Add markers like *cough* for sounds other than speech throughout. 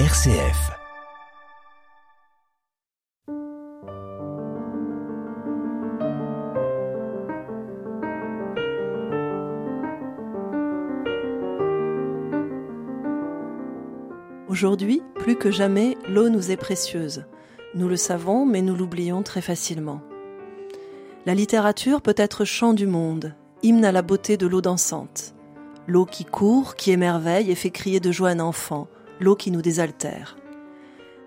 RCF. Aujourd'hui, plus que jamais, l'eau nous est précieuse. Nous le savons, mais nous l'oublions très facilement. La littérature peut être chant du monde, hymne à la beauté de l'eau dansante. L'eau qui court, qui émerveille et fait crier de joie un enfant, l'eau qui nous désaltère.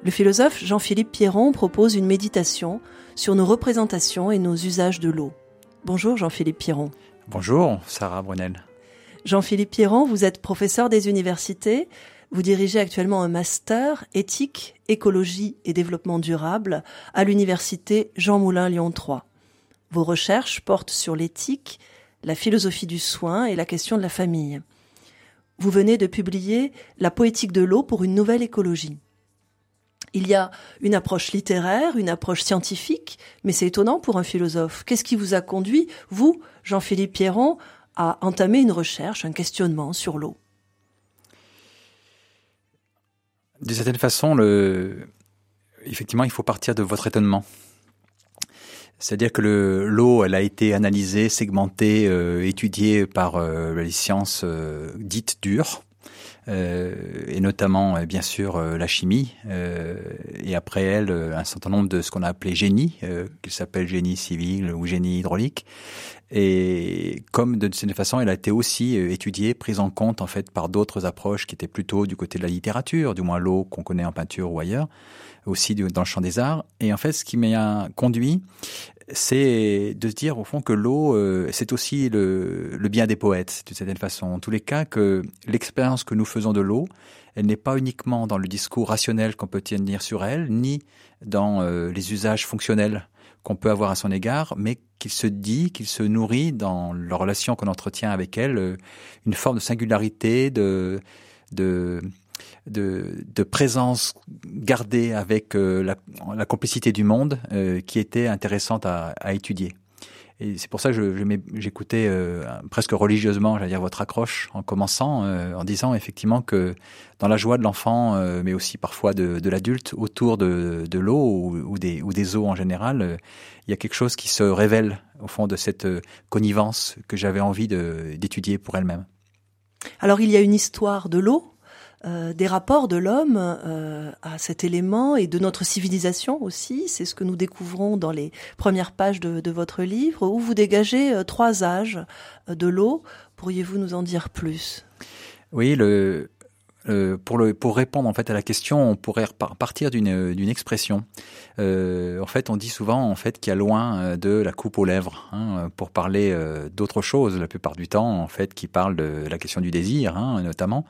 Le philosophe Jean-Philippe Pierron propose une méditation sur nos représentations et nos usages de l'eau. Bonjour Jean-Philippe Pierron. Bonjour Sarah Brunel. Jean-Philippe Pierron, vous êtes professeur des universités, vous dirigez actuellement un master éthique, écologie et développement durable à l'université Jean Moulin Lyon 3. Vos recherches portent sur l'éthique, la philosophie du soin et la question de la famille. Vous venez de publier La poétique de l'eau pour une nouvelle écologie. Il y a une approche littéraire, une approche scientifique, mais c'est étonnant pour un philosophe. Qu'est-ce qui vous a conduit, vous, Jean-Philippe Pierron, à entamer une recherche, un questionnement sur l'eau? D'une certaine façon, effectivement, il faut partir de votre étonnement. C'est-à-dire que l'eau, elle a été analysée, segmentée, euh, étudiée par euh, les sciences euh, dites dures, et notamment, bien sûr, la chimie, et après elle, un certain nombre de ce qu'on a appelé génie, qui s'appelle génie civil ou génie hydraulique. Et comme de cette façon, elle a été aussi étudiée, prise en compte en fait par d'autres approches qui étaient plutôt du côté de la littérature, du moins l'eau qu'on connaît en peinture ou ailleurs aussi dans le champ des arts. Et en fait, ce qui m'a conduit, c'est de se dire au fond que l'eau, euh, c'est aussi le, le, bien des poètes, d'une certaine façon. En tous les cas, que l'expérience que nous faisons de l'eau, elle n'est pas uniquement dans le discours rationnel qu'on peut tenir sur elle, ni dans euh, les usages fonctionnels qu'on peut avoir à son égard, mais qu'il se dit, qu'il se nourrit dans la relation qu'on entretient avec elle, euh, une forme de singularité, de, de de, de, présence gardée avec euh, la, la, complicité du monde euh, qui était intéressante à, à étudier. Et c'est pour ça que j'écoutais euh, presque religieusement, j'allais dire, votre accroche en commençant, en disant effectivement que dans la joie de l'enfant, mais aussi parfois de, de l'adulte, autour de, de l'eau ou, des, ou des eaux en général, il y a quelque chose qui se révèle au fond de cette connivence que j'avais envie d'étudier pour elle-même. Alors il y a une histoire de l'eau euh, des rapports de l'homme euh, à cet élément et de notre civilisation aussi. C'est ce que nous découvrons dans les premières pages de, votre livre, où vous dégagez euh, trois âges de l'eau. Pourriez-vous nous en dire plus? Oui, le, pour, le, pour répondre en fait à la question, on pourrait partir d'une, d'une expression. en fait, on dit souvent en fait qu'il y a loin de la coupe aux lèvres hein, pour parler d'autre chose. La plupart du temps, en fait, qui parle de la question du désir, hein, notamment.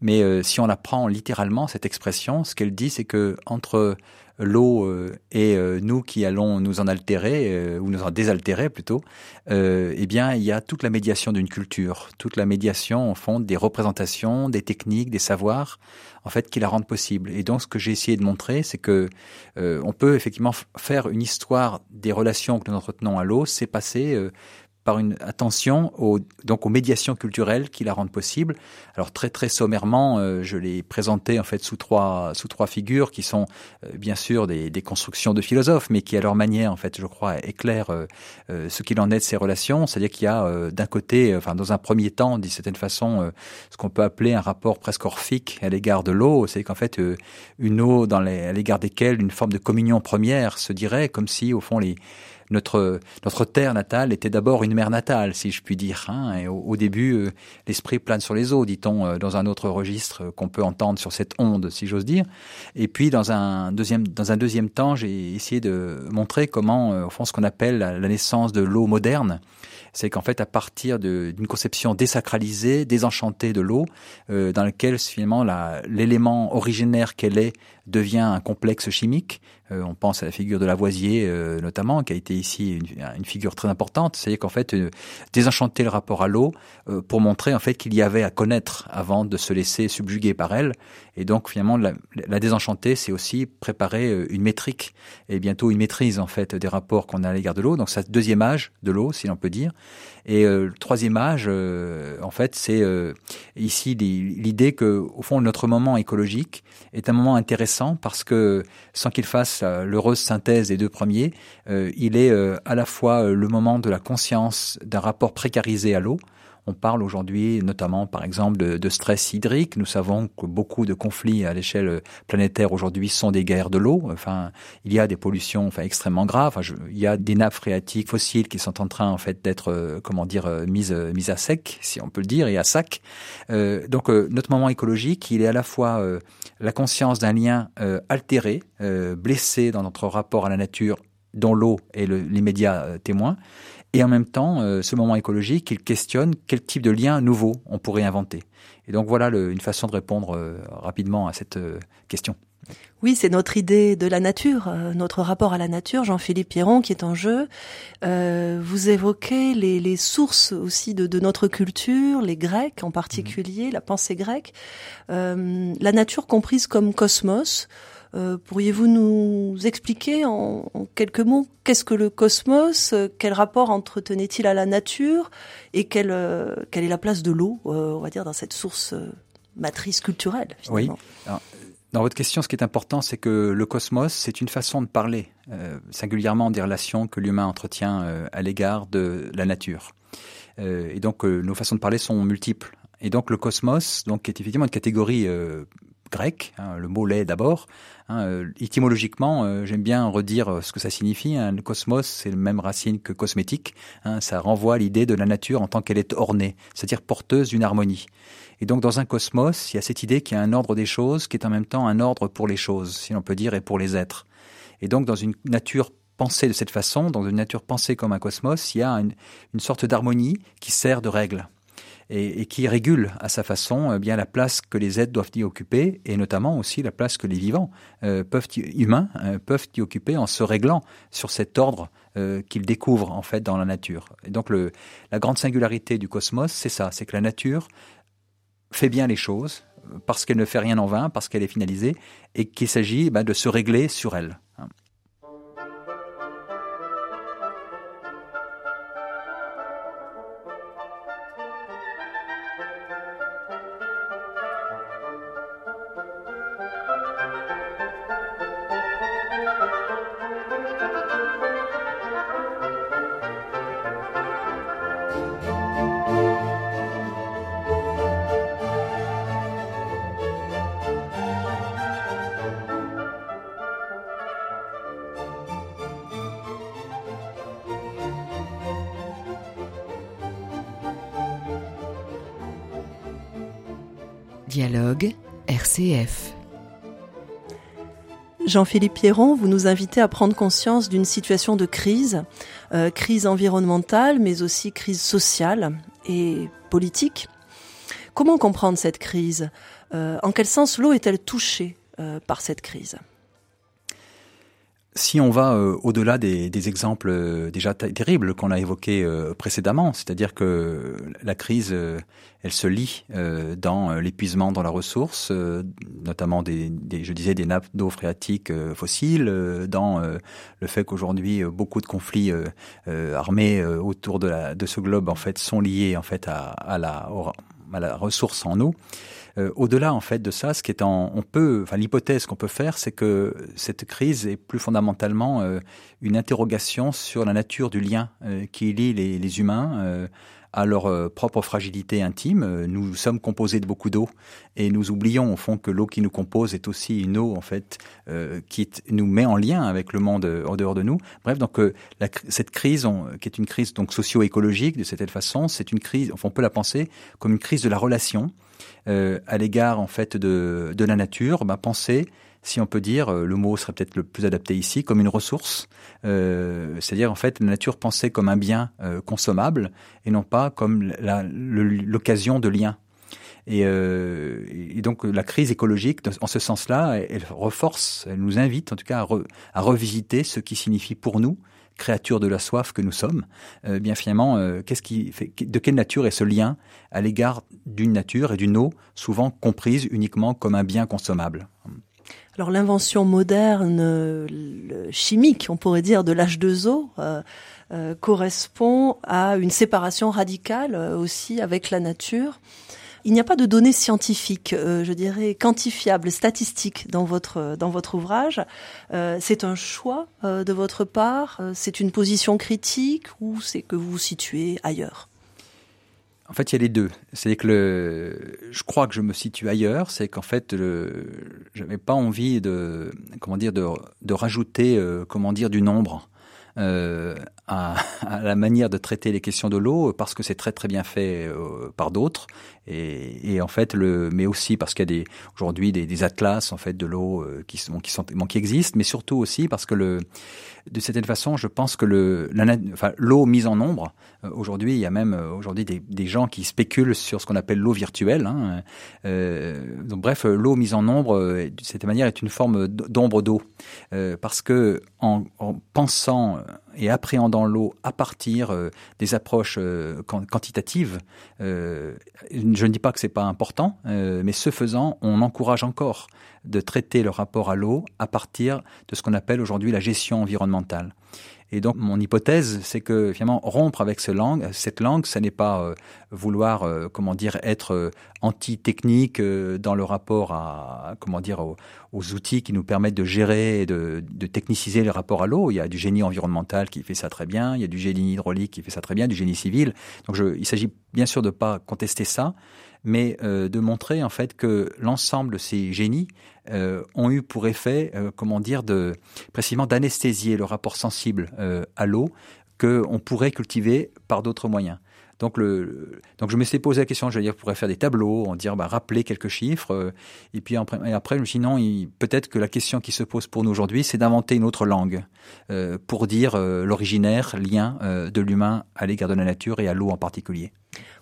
Mais euh, si on la prend littéralement, cette expression, ce qu'elle dit, c'est que entre l'eau euh, et euh, nous qui allons nous en altérer ou nous en désaltérer plutôt, eh bien il y a toute la médiation d'une culture, toute la médiation au fond des représentations, des techniques, des savoirs, en fait qui la rendent possible. Et donc ce que j'ai essayé de montrer, c'est que on peut effectivement faire une histoire des relations que nous entretenons à l'eau, c'est passer par une attention aux, donc aux médiations culturelles qui la rendent possible. Alors très très sommairement, euh, je l'ai présenté en fait sous trois sous trois figures qui sont euh, bien sûr des, des, constructions de philosophes, mais qui à leur manière en fait, je crois, éclairent euh, ce qu'il en est de ces relations. C'est-à-dire qu'il y a d'un côté, enfin dans un premier temps, d'une certaine façon, ce qu'on peut appeler un rapport presque orphique à l'égard de l'eau. C'est qu'en fait une eau dans les, à l'égard desquelles une forme de communion première se dirait, comme si au fond les notre notre terre natale était d'abord une mer natale, si je puis dire. Hein, et au, début, euh, l'esprit plane sur les eaux, dit-on, euh, dans un autre registre qu'on peut entendre sur cette onde, si j'ose dire. Et puis, dans un deuxième dans un deuxième temps, j'ai essayé de montrer comment, euh, au fond, ce qu'on appelle la, naissance de l'eau moderne, c'est qu'en fait, à partir d'une conception désacralisée, désenchantée de l'eau, dans laquelle finalement l'élément originaire qu'elle est devient un complexe chimique, Euh, on pense à la figure de Lavoisier euh, notamment, qui a été ici une, figure très importante. C'est-à-dire qu'en fait, euh, désenchanter le rapport à l'eau pour montrer en fait qu'il y avait à connaître avant de se laisser subjuguer par elle. Et donc finalement, la, la désenchanter, c'est aussi préparer une métrique et bientôt une maîtrise en fait des rapports qu'on a à l'égard de l'eau. Donc c'est deuxième âge de l'eau, si l'on peut dire. Et le troisième âge, en fait, c'est ici l'idée que au fond notre moment écologique est un moment intéressant parce que sans qu'il fasse l'heureuse synthèse des deux premiers, euh, il est euh, à la fois euh, le moment de la conscience d'un rapport précarisé à l'eau, on parle aujourd'hui notamment, par exemple, de, stress hydrique. Nous savons que beaucoup de conflits à l'échelle planétaire aujourd'hui sont des guerres de l'eau. Enfin, il y a des pollutions enfin, extrêmement graves. Il y a des nappes phréatiques fossiles qui sont en train en fait d'être, euh, comment dire, euh, mises, euh, mises à sec, si on peut le dire, et à sac. Donc, notre moment écologique, il est à la fois la conscience d'un lien altéré, blessé dans notre rapport à la nature dont l'eau est l'immédiat témoin, et en même temps, euh, ce moment écologique, il questionne quel type de lien nouveau on pourrait inventer. Et donc voilà une façon de répondre euh, rapidement à cette euh, question. Oui, c'est notre idée de la nature, notre rapport à la nature, Jean-Philippe Pierron, qui est en jeu. vous évoquez les, sources aussi de, notre culture, les Grecs en particulier, la pensée grecque. la nature comprise comme cosmos, euh, pourriez-vous nous expliquer en, quelques mots qu'est-ce que le cosmos euh, Quel rapport entretenait-il à la nature Et quelle, euh, quelle est la place de l'eau, on va dire, dans cette source matrice culturelle finalement. Oui. dans votre question, ce qui est important, c'est que le cosmos, c'est une façon de parler, singulièrement des relations que l'humain entretient à l'égard de la nature. et donc, nos façons de parler sont multiples. Et donc, le cosmos, donc, est effectivement une catégorie grec, hein, le mot l'est d'abord. Hein, euh, étymologiquement, euh, j'aime bien redire euh, ce que ça signifie. Hein. Le cosmos, c'est le même racine que cosmétique. Hein, ça renvoie à l'idée de la nature en tant qu'elle est ornée, c'est-à-dire porteuse d'une harmonie. Et donc dans un cosmos, il y a cette idée qu'il y a un ordre des choses qui est en même temps un ordre pour les choses, si l'on peut dire, et pour les êtres. Et donc dans une nature pensée de cette façon, dans une nature pensée comme un cosmos, il y a une sorte d'harmonie qui sert de règle et, qui régule à sa façon eh bien la place que les êtres doivent y occuper et notamment aussi la place que les vivants euh, peuvent humains euh, peuvent y occuper en se réglant sur cet ordre euh, qu'ils découvrent en fait dans la nature. Et donc la grande singularité du cosmos, c'est ça, c'est que la nature fait bien les choses parce qu'elle ne fait rien en vain, parce qu'elle est finalisée, et qu'il s'agit ben, de se régler sur elle. Dialogue RCF. Jean-Philippe Pierron, vous nous invitez à prendre conscience d'une situation de crise, euh, crise environnementale, mais aussi crise sociale et politique. Comment comprendre cette crise? Euh, En quel sens l'eau est-elle touchée euh, par cette crise? Si on va euh, au-delà des, des, exemples euh, déjà terribles qu'on a évoqués euh, précédemment, c'est-à-dire que la crise, elle se lie dans l'épuisement dans la ressource, notamment des, des, je disais, des nappes d'eau phréatiques fossiles, dans le fait qu'aujourd'hui beaucoup de conflits armés autour de, la, de ce globe en fait sont liés en fait à, à la, la ressource en eau. Euh, au-delà en fait de ça, ce qui est en, on peut, enfin l'hypothèse qu'on peut faire, c'est que cette crise est plus fondamentalement euh, une interrogation sur la nature du lien euh, qui lie les humains à leur propre fragilité intime. Nous sommes composés de beaucoup d'eau et nous oublions au fond que l'eau qui nous compose est aussi une eau en fait qui nous met en lien avec le monde en dehors de nous. Bref, donc la, cette crise, qui est une crise donc socio-écologique de cette façon, c'est une crise, on peut la penser comme une crise de la relation euh, à l'égard en fait de, de la nature, bah, penser si on peut dire, euh, le mot serait peut-être le plus adapté ici, comme une ressource, euh, c'est-à-dire en fait la nature pensée comme un bien consommable et non pas comme l'occasion de lien. Et, donc la crise écologique, en ce sens-là, elle, reforce, elle nous invite en tout cas à, à revisiter ce qui signifie pour nous créatures de la soif que nous sommes, euh, bien finalement, euh, qu'est-ce qui fait, de quelle nature est ce lien à l'égard d'une nature et d'une eau souvent comprise uniquement comme un bien consommable? Alors l'invention moderne chimique, on pourrait dire, de l'âge de eau euh, correspond à une séparation radicale aussi avec la nature. Il n'y a pas de données scientifiques, euh, je dirais quantifiables, statistiques dans votre dans votre ouvrage. Euh, c'est un choix euh, de votre part. c'est une position critique ou c'est que vous vous situez ailleurs? En fait, il y a les deux. C'est que le, je crois que je me situe ailleurs. C'est qu'en fait, je n'avais pas envie de, comment dire, de, de rajouter, comment dire, du nombre euh, à, à, la manière de traiter les questions de l'eau parce que c'est très très bien fait euh, par d'autres. Et, et, en fait le mais aussi parce qu'il y a des aujourd'hui des, des, atlas en fait de l'eau euh, qui sont qui sont qui existent mais surtout aussi parce que le de certaine façon je pense que le la, enfin l'eau mise en nombre euh, aujourd'hui il y a même aujourd'hui des, des, gens qui spéculent sur ce qu'on appelle l'eau virtuelle hein, donc bref l'eau mise en nombre de cette manière est une forme d'ombre d'eau parce que en, en pensant et appréhendant l'eau à partir euh, des approches euh, quantitatives, euh, je ne dis pas que c'est pas important, mais ce faisant, on encourage encore de traiter le rapport à l'eau à partir de ce qu'on appelle aujourd'hui la gestion environnementale. Et donc mon hypothèse, c'est que finalement rompre avec ce langue, cette langue, ce n'est pas euh, vouloir, euh, comment dire, être euh, anti-technique dans le rapport à, comment dire, aux, outils qui nous permettent de gérer et de, de techniciser les rapports à l'eau. Il y a du génie environnemental qui fait ça très bien, il y a du génie hydraulique qui fait ça très bien, du génie civil. Donc je, il s'agit bien sûr de pas contester ça, mais euh, de montrer en fait que l'ensemble de ces génies euh, ont eu pour effet, euh, comment dire, de précisément d'anesthésier le rapport sensible à l'eau qu'on pourrait cultiver par d'autres moyens. Donc, le, donc je me suis posé la question, je veux dire, je pourrais faire des tableaux, en dire, bah, rappeler quelques chiffres, et puis après, et après je me suis dit non, peut-être que la question qui se pose pour nous aujourd'hui, c'est d'inventer une autre langue pour dire l'originaire lien de l'humain à l'égard de la nature et à l'eau en particulier.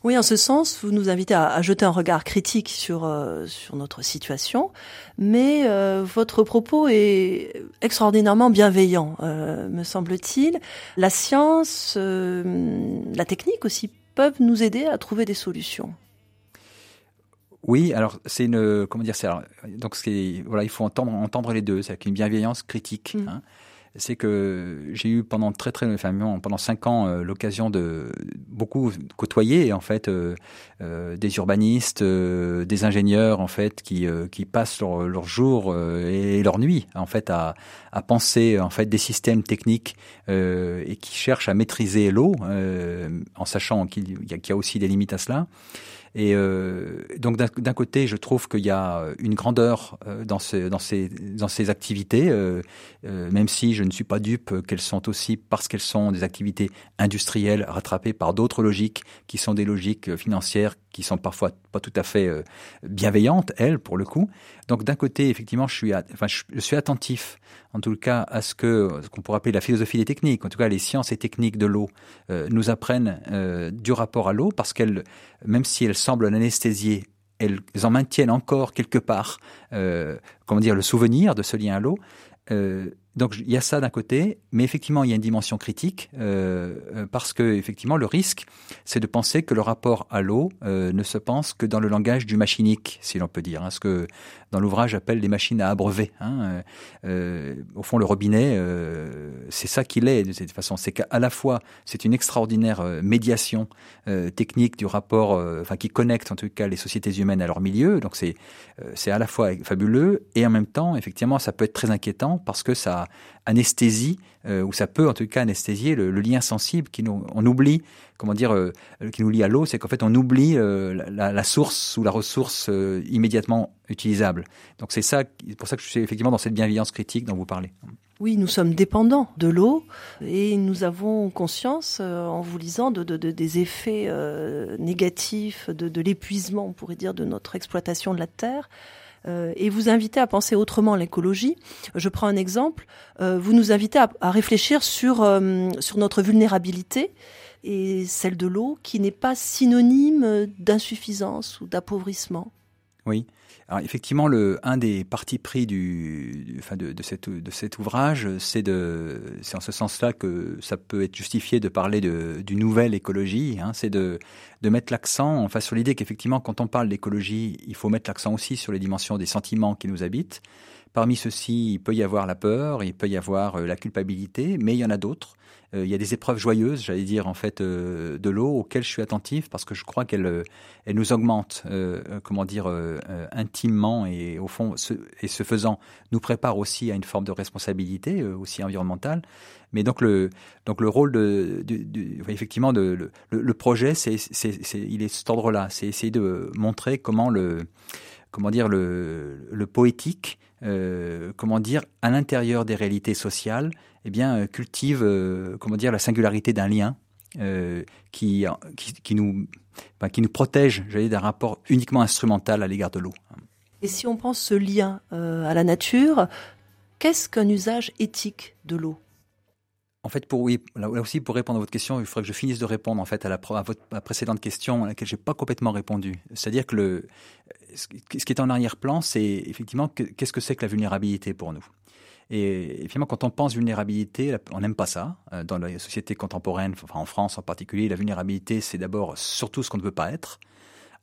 Oui, en ce sens, vous nous invitez à, à jeter un regard critique sur euh, sur notre situation, mais euh, votre propos est extraordinairement bienveillant, euh, me semble-t-il. La science, la technique aussi peuvent nous aider à trouver des solutions. Oui, alors c'est une comment dire, c'est donc c'est voilà, il faut entendre entendre les deux, c'est avec une bienveillance critique. Mmh. Hein c'est que j'ai eu pendant très très enfin, pendant cinq ans euh, l'occasion de beaucoup côtoyer en fait euh, euh, des urbanistes, des ingénieurs en fait qui qui passent leur, leur jour et leur nuit en fait à, à penser en fait des systèmes techniques et qui cherchent à maîtriser l'eau en sachant qu'il y, y, a aussi des limites à cela. Et euh, donc d'un côté, je trouve qu'il y a une grandeur euh, dans, ce, dans, ces, activités, euh, euh, même si je ne suis pas dupe qu'elles sont aussi, parce qu'elles sont des activités industrielles rattrapées par d'autres logiques qui sont des logiques financières qui sont parfois pas tout à fait euh, bienveillantes, elles, pour le coup. Donc d'un côté, effectivement, je suis, enfin, je, suis attentif, en tout cas, à ce que ce qu'on pourrait appeler la philosophie des techniques, en tout cas les sciences et techniques de l'eau, euh, nous apprennent euh, du rapport à l'eau, parce qu'elles, même si elles semblent l'anesthésier, elles en maintiennent encore quelque part, comment dire, le souvenir de ce lien à l'eau. Donc il y a ça d'un côté, mais effectivement il y a une dimension critique euh, euh, parce que effectivement le risque, c'est de penser que le rapport à l'eau euh, ne se pense que dans le langage du machinique, si l'on peut dire, hein, ce que dans l'ouvrage appelle les machines à abreuver. Hein, au fond, le robinet, c'est ça qu'il est de cette façon. C'est qu'à la fois c'est une extraordinaire médiation technique du rapport, enfin qui connecte en tout cas les sociétés humaines à leur milieu. Donc c'est c'est à la fois fabuleux et en même temps effectivement ça peut être très inquiétant parce que ça anesthésie, euh, ou ça peut en tout cas anesthésier le, lien sensible qui nous, oublie, comment dire, euh, qui nous lie à l'eau, c'est qu'en fait on oublie euh, la, source ou la ressource immédiatement utilisable. Donc c'est ça, pour ça que je suis effectivement dans cette bienveillance critique dont vous parlez. Oui, nous sommes dépendants de l'eau et nous avons conscience, en vous lisant, de, des effets négatifs, de l'épuisement, on pourrait dire, de notre exploitation de la terre. Euh, et vous invitez à penser autrement l'écologie. Je prends un exemple. Euh, vous nous invitez à, réfléchir sur, euh, sur notre vulnérabilité et celle de l'eau qui n'est pas synonyme d'insuffisance ou d'appauvrissement. Oui. Alors effectivement, le, un des partis pris du, enfin de, de, cette, de cet ouvrage, c'est en ce sens-là que ça peut être justifié de parler d'une nouvelle écologie. Hein, c'est de, de mettre l'accent, enfin sur l'idée qu'effectivement, quand on parle d'écologie, il faut mettre l'accent aussi sur les dimensions des sentiments qui nous habitent. Parmi ceux-ci, il peut y avoir la peur, il peut y avoir euh, la culpabilité, mais il y en a d'autres. Euh, il y a des épreuves joyeuses, j'allais dire en fait, euh, de l'eau auxquelles je suis attentif parce que je crois qu'elle elle nous augmente, comment dire, intimement et au fond, ce, et ce faisant, nous prépare aussi à une forme de responsabilité aussi environnementale. Mais donc le donc le rôle de, effectivement de le, le projet, c'est il est cet ordre-là, c'est essayer de montrer comment le comment dire le, le poétique euh, comment dire, à l'intérieur des réalités sociales, eh bien, euh, cultive, euh, comment dire, la singularité d'un lien qui, qui, nous, qui nous protège, j'allais d'un rapport uniquement instrumental à l'égard de l'eau. Et si on pense ce lien à la nature, qu'est-ce qu'un usage éthique de l'eau? En fait, pour oui, là aussi pour répondre à votre question, il faudrait que je finisse de répondre en fait à la, à votre précédente question à laquelle j'ai pas complètement répondu. C'est-à-dire que le, ce qui est en arrière-plan, c'est effectivement qu'est-ce que c'est que la vulnérabilité pour nous? Et finalement, quand on pense vulnérabilité, on n'aime pas ça. Euh, dans la société contemporaine, enfin en France en particulier, la vulnérabilité, c'est d'abord surtout ce qu'on ne veut pas être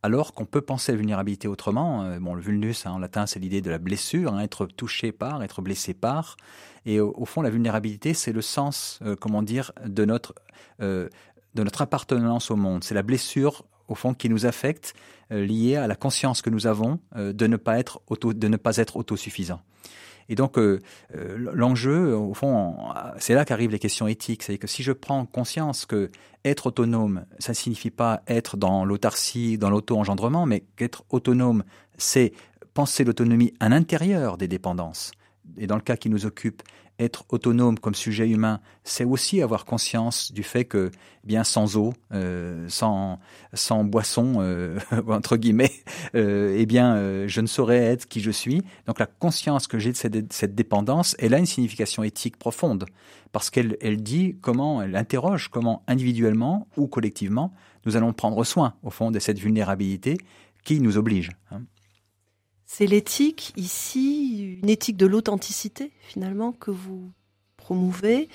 alors qu'on peut penser à la vulnérabilité autrement. Euh, bon, le vulnus hein, en latin, c'est l'idée de la blessure, hein, être touché par, être blessé par. Et au, fond, la vulnérabilité, c'est le sens, euh, comment dire, de notre de notre appartenance au monde. C'est la blessure au fond qui nous affecte, liée à la conscience que nous avons de ne pas être auto, de ne pas être autosuffisant. Et donc, euh, euh, l'enjeu, au fond, c'est là qu'arrivent les questions éthiques. C'est que si je prends conscience que être autonome, ça ne signifie pas être dans l'autarcie, dans l'auto-engendrement, mais qu'être autonome, c'est penser l'autonomie à l'intérieur des dépendances. Et dans le cas qui nous occupe, être autonome comme sujet humain, c'est aussi avoir conscience du fait que, eh bien, sans eau, euh, sans sans boisson euh, *laughs* entre guillemets, euh, eh bien, je ne saurais être qui je suis. Donc, la conscience que j'ai de cette, cette, dépendance, elle a une signification éthique profonde parce qu'elle elle dit comment, elle interroge comment individuellement ou collectivement nous allons prendre soin au fond de cette vulnérabilité qui nous oblige. Hein. C'est l'éthique ici, une éthique de l'authenticité finalement que vous promouvez.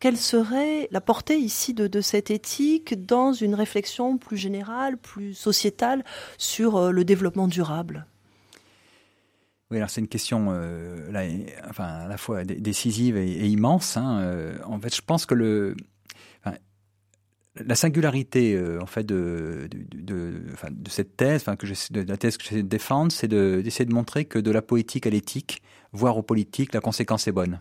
Quelle serait la portée ici de, cette éthique dans une réflexion plus générale, plus sociétale sur euh, le développement durable? Oui, alors c'est une question euh, là, enfin, à la fois décisive et, immense. Hein. Euh, en fait, je pense que le, la singularité euh, en fait de, cette thèse, de la thèse que j'essaie de défendre, c'est d'essayer de, montrer que de la poétique à l'éthique, voire au politique, la conséquence est bonne.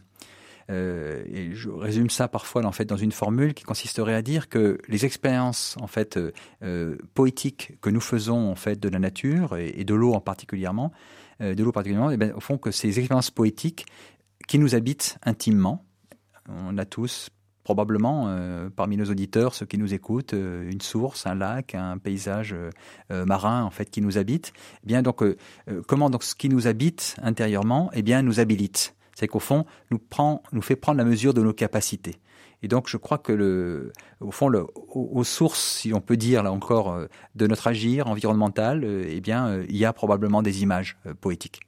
Euh, et je résume ça parfois en fait dans une formule qui consisterait à dire que les expériences en fait euh, poétiques que nous faisons en fait de la nature et, de l'eau en particulièrement, de l'eau particulièrement, et eh bien, au fond que ces expériences poétiques qui nous habitent intimement, on a tous probablement euh, parmi nos auditeurs, ceux qui nous écoutent, euh, une source, un lac, un paysage euh, marin en fait qui nous habite. Eh bien donc comment donc ce qui nous habite intérieurement, eh bien nous habilite. C'est qu'au fond nous prend, nous fait prendre la mesure de nos capacités. Et donc, je crois que le, au fond, le, aux, sources, si on peut dire là encore, de notre agir environnemental, eh bien, il y a probablement des images poétiques.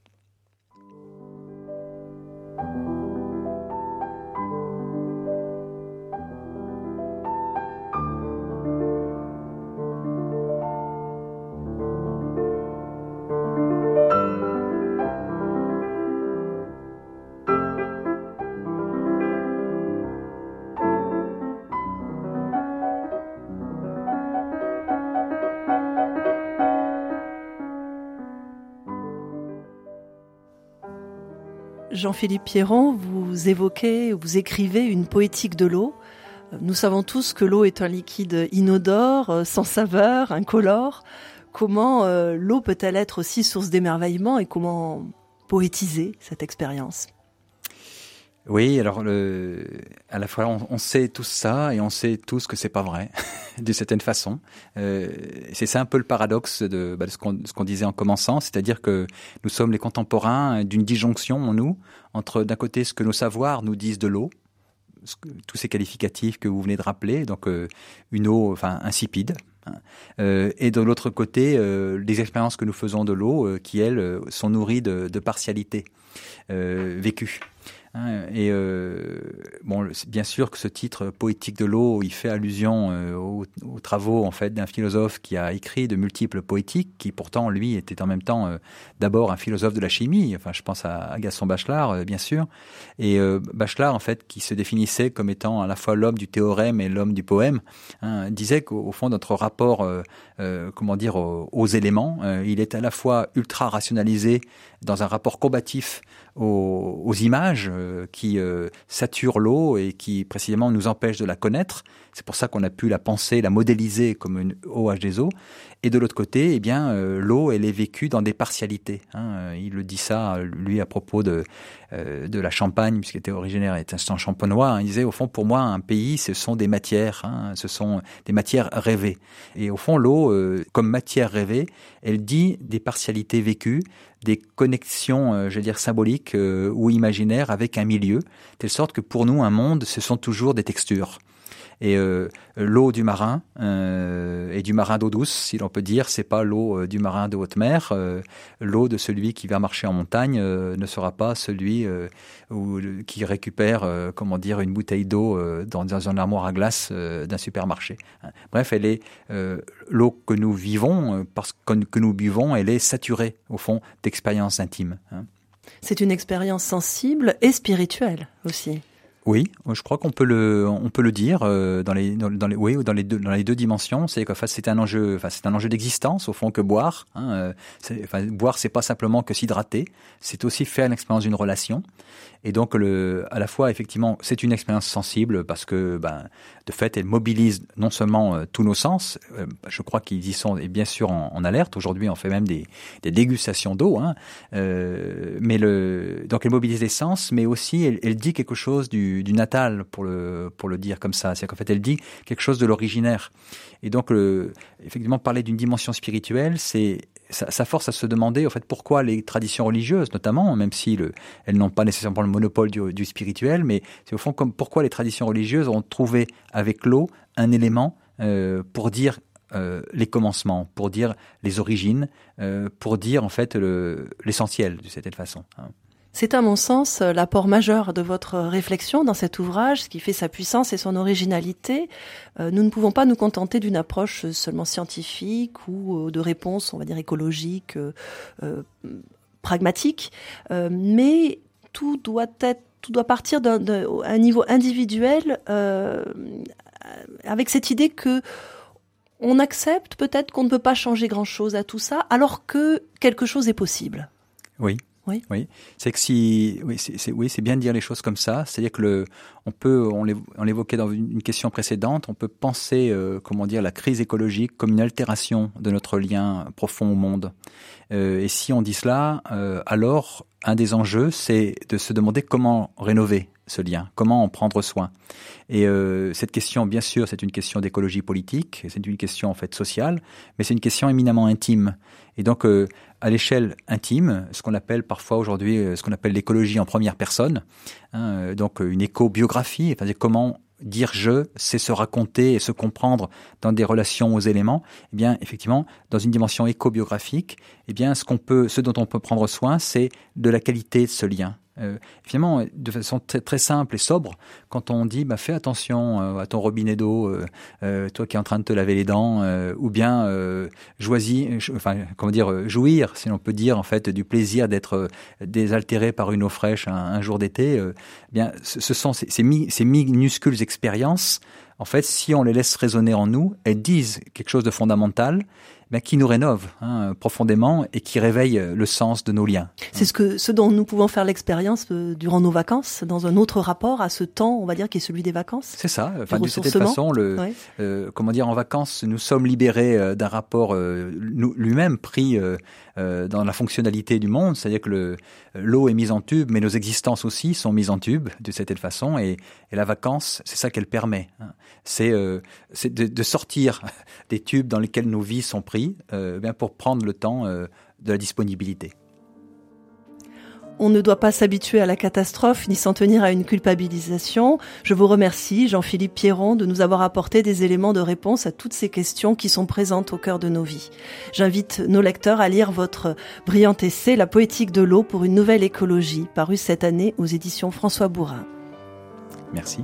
Jean-Philippe Pierron, vous évoquez, vous écrivez une poétique de l'eau. Nous savons tous que l'eau est un liquide inodore, euh, sans saveur, incolore. Comment euh, l'eau peut-elle être aussi source d'émerveillement et comment poétiser cette expérience? Oui, alors à la fois on, sait tout ça et on sait tous que c'est pas vrai, *laughs* d'une certaine façon. Euh, c'est ça un peu le paradoxe de, bah, de ce qu'on disait en commençant, c'est-à-dire que nous sommes les contemporains d'une disjonction en nous entre d'un côté ce que nos savoirs nous disent de l'eau, tous ces qualificatifs que vous venez de rappeler, donc une eau, enfin insipide. Hein. et de l'autre côté, les expériences que nous faisons de l'eau, qui elles sont nourries de, de partialité vécue. Hein, et euh, bon, bien sûr que ce titre poétique de l'eau, il fait allusion euh, aux, travaux en fait d'un philosophe qui a écrit de multiples poétiques, qui pourtant lui était en même temps euh, d'abord un philosophe de la chimie. Enfin, je pense à, Gaston Bachelard, euh, bien sûr, et Bachelard en fait qui se définissait comme étant à la fois l'homme du théorème et l'homme du poème, hein, disait qu'au fond notre rapport, comment dire, aux, aux éléments, il est à la fois ultra rationalisé dans un rapport combatif aux, images euh, qui euh, saturent l'eau et qui précisément nous empêchent de la connaître. C'est pour ça qu'on a pu la penser, la modéliser comme une OH2O. Et de l'autre côté, eh bien, euh, l'eau, elle est vécue dans des partialités. Hein. Il le dit ça, lui, à propos de, de la Champagne, puisqu'il était originaire, était un champenois. Hein. Il disait, au fond, pour moi, un pays, ce sont des matières, hein. ce sont des matières rêvées. Et au fond, l'eau, comme matière rêvée, elle dit des partialités vécues, des connexions, euh, je veux dire, symboliques euh, ou imaginaires avec un milieu, telle sorte que pour nous, un monde, ce sont toujours des textures. Et euh, l'eau du marin euh, et du marin d'eau douce, si l'on peut dire, c'est pas l'eau euh, du marin de haute mer. L'eau de celui qui va marcher en montagne ne sera pas celui où, qui récupère, comment dire, une bouteille d'eau dans, un armoire à glace d'un supermarché. Bref, elle est l'eau que nous vivons, parce que, que nous buvons, elle est saturée au fond d'expériences intimes. Hein. C'est une expérience sensible et spirituelle aussi. Oui, je crois qu'on peut le, on peut le dire euh, dans les, dans, les, oui, dans les deux, dans les deux dimensions. C'est qu'en fait, c'est un enjeu, enfin, c'est un enjeu d'existence au fond que boire. Hein, euh, enfin, boire, c'est pas simplement que s'hydrater, c'est aussi faire l'expérience d'une relation. Et donc, le, à la fois, effectivement, c'est une expérience sensible parce que, ben, de fait, elle mobilise non seulement euh, tous nos sens. Euh, je crois qu'ils y sont, et bien sûr, en, alerte. Aujourd'hui, on fait même des, des dégustations d'eau. Hein, euh, mais le, donc, elle mobilise les sens, mais aussi, elle, dit quelque chose du, du, natal, pour le, pour le dire comme ça. C'est qu'en fait, elle dit quelque chose de l'originaire. Et donc, effectivement, parler d'une dimension spirituelle, c'est ça, force à se demander, en fait, pourquoi les traditions religieuses, notamment, même si le, elles n'ont pas nécessairement le monopole du, spirituel, mais c'est au fond comme pourquoi les traditions religieuses ont trouvé avec l'eau un élément euh, pour dire euh, les commencements, pour dire les origines, euh, pour dire en fait l'essentiel de cette façon. Hein. C'est à mon sens l'apport majeur de votre réflexion dans cet ouvrage, ce qui fait sa puissance et son originalité. Euh, nous ne pouvons pas nous contenter d'une approche seulement scientifique ou euh, de réponse, on va dire, écologique, euh, pragmatique, mais tout doit être tout doit partir d'un niveau individuel avec cette idée que on accepte peut-être qu'on ne peut pas changer grand-chose à tout ça, alors que quelque chose est possible. Oui, oui. Oui. C'est que si, oui, c'est, oui, bien de dire les choses comme ça. C'est-à-dire que le, on peut, on l'évoquait dans une question précédente, on peut penser, euh, comment dire, la crise écologique comme une altération de notre lien profond au monde. Euh, et si on dit cela, euh, alors un des enjeux, c'est de se demander comment rénover ce lien, comment en prendre soin. Et cette question, bien sûr, c'est une question d'écologie politique, c'est une question en fait sociale, mais c'est une question éminemment intime. Et donc, à l'échelle intime, ce qu'on appelle parfois aujourd'hui, ce qu'on appelle l'écologie en première personne, hein, donc une comment dire je, c'est se raconter et se comprendre dans des relations aux éléments, eh bien, effectivement, dans une dimension éco-biographique, eh bien, ce qu'on peut, ce dont on peut prendre soin, c'est de la qualité de ce lien. Euh, finalement, de façon très, simple et sobre, quand on dit bah, fais attention euh, à ton robinet d'eau, euh, euh, toi qui es en train de te laver les dents, euh, ou bien choisis, enfin comment dire, jouir, si l'on peut dire en fait, du plaisir d'être désaltéré par une eau fraîche un, un jour d'été. Eh bien, ce, sont ces, ces, ces minuscules expériences. En fait, si on les laisse résonner en nous, elles disent quelque chose de fondamental ben, qui nous rénove hein, profondément et qui réveille le sens de nos liens. C'est ce que ce dont nous pouvons faire l'expérience euh, durant nos vacances, dans un autre rapport à ce temps, on va dire, qui est celui des vacances. C'est ça. Enfin, de cette façon, le, euh, comment dire, en vacances, nous sommes libérés euh, d'un rapport lui-même pris dans la fonctionnalité du monde, c'est-à-dire que l'eau est mise en tube, mais nos existences aussi sont mises en tube de cette façon, et, et la vacance, c'est ça qu'elle permet. Hein. C'est de, de sortir *laughs* des tubes dans lesquels nos vies sont prises euh, bien pour prendre le temps euh, de la disponibilité. On ne doit pas s'habituer à la catastrophe ni s'en tenir à une culpabilisation. Je vous remercie, Jean-Philippe Pierron, de nous avoir apporté des éléments de réponse à toutes ces questions qui sont présentes au cœur de nos vies. J'invite nos lecteurs à lire votre brillant essai La poétique de l'eau pour une nouvelle écologie, paru cette année aux éditions François Bourrin. Merci.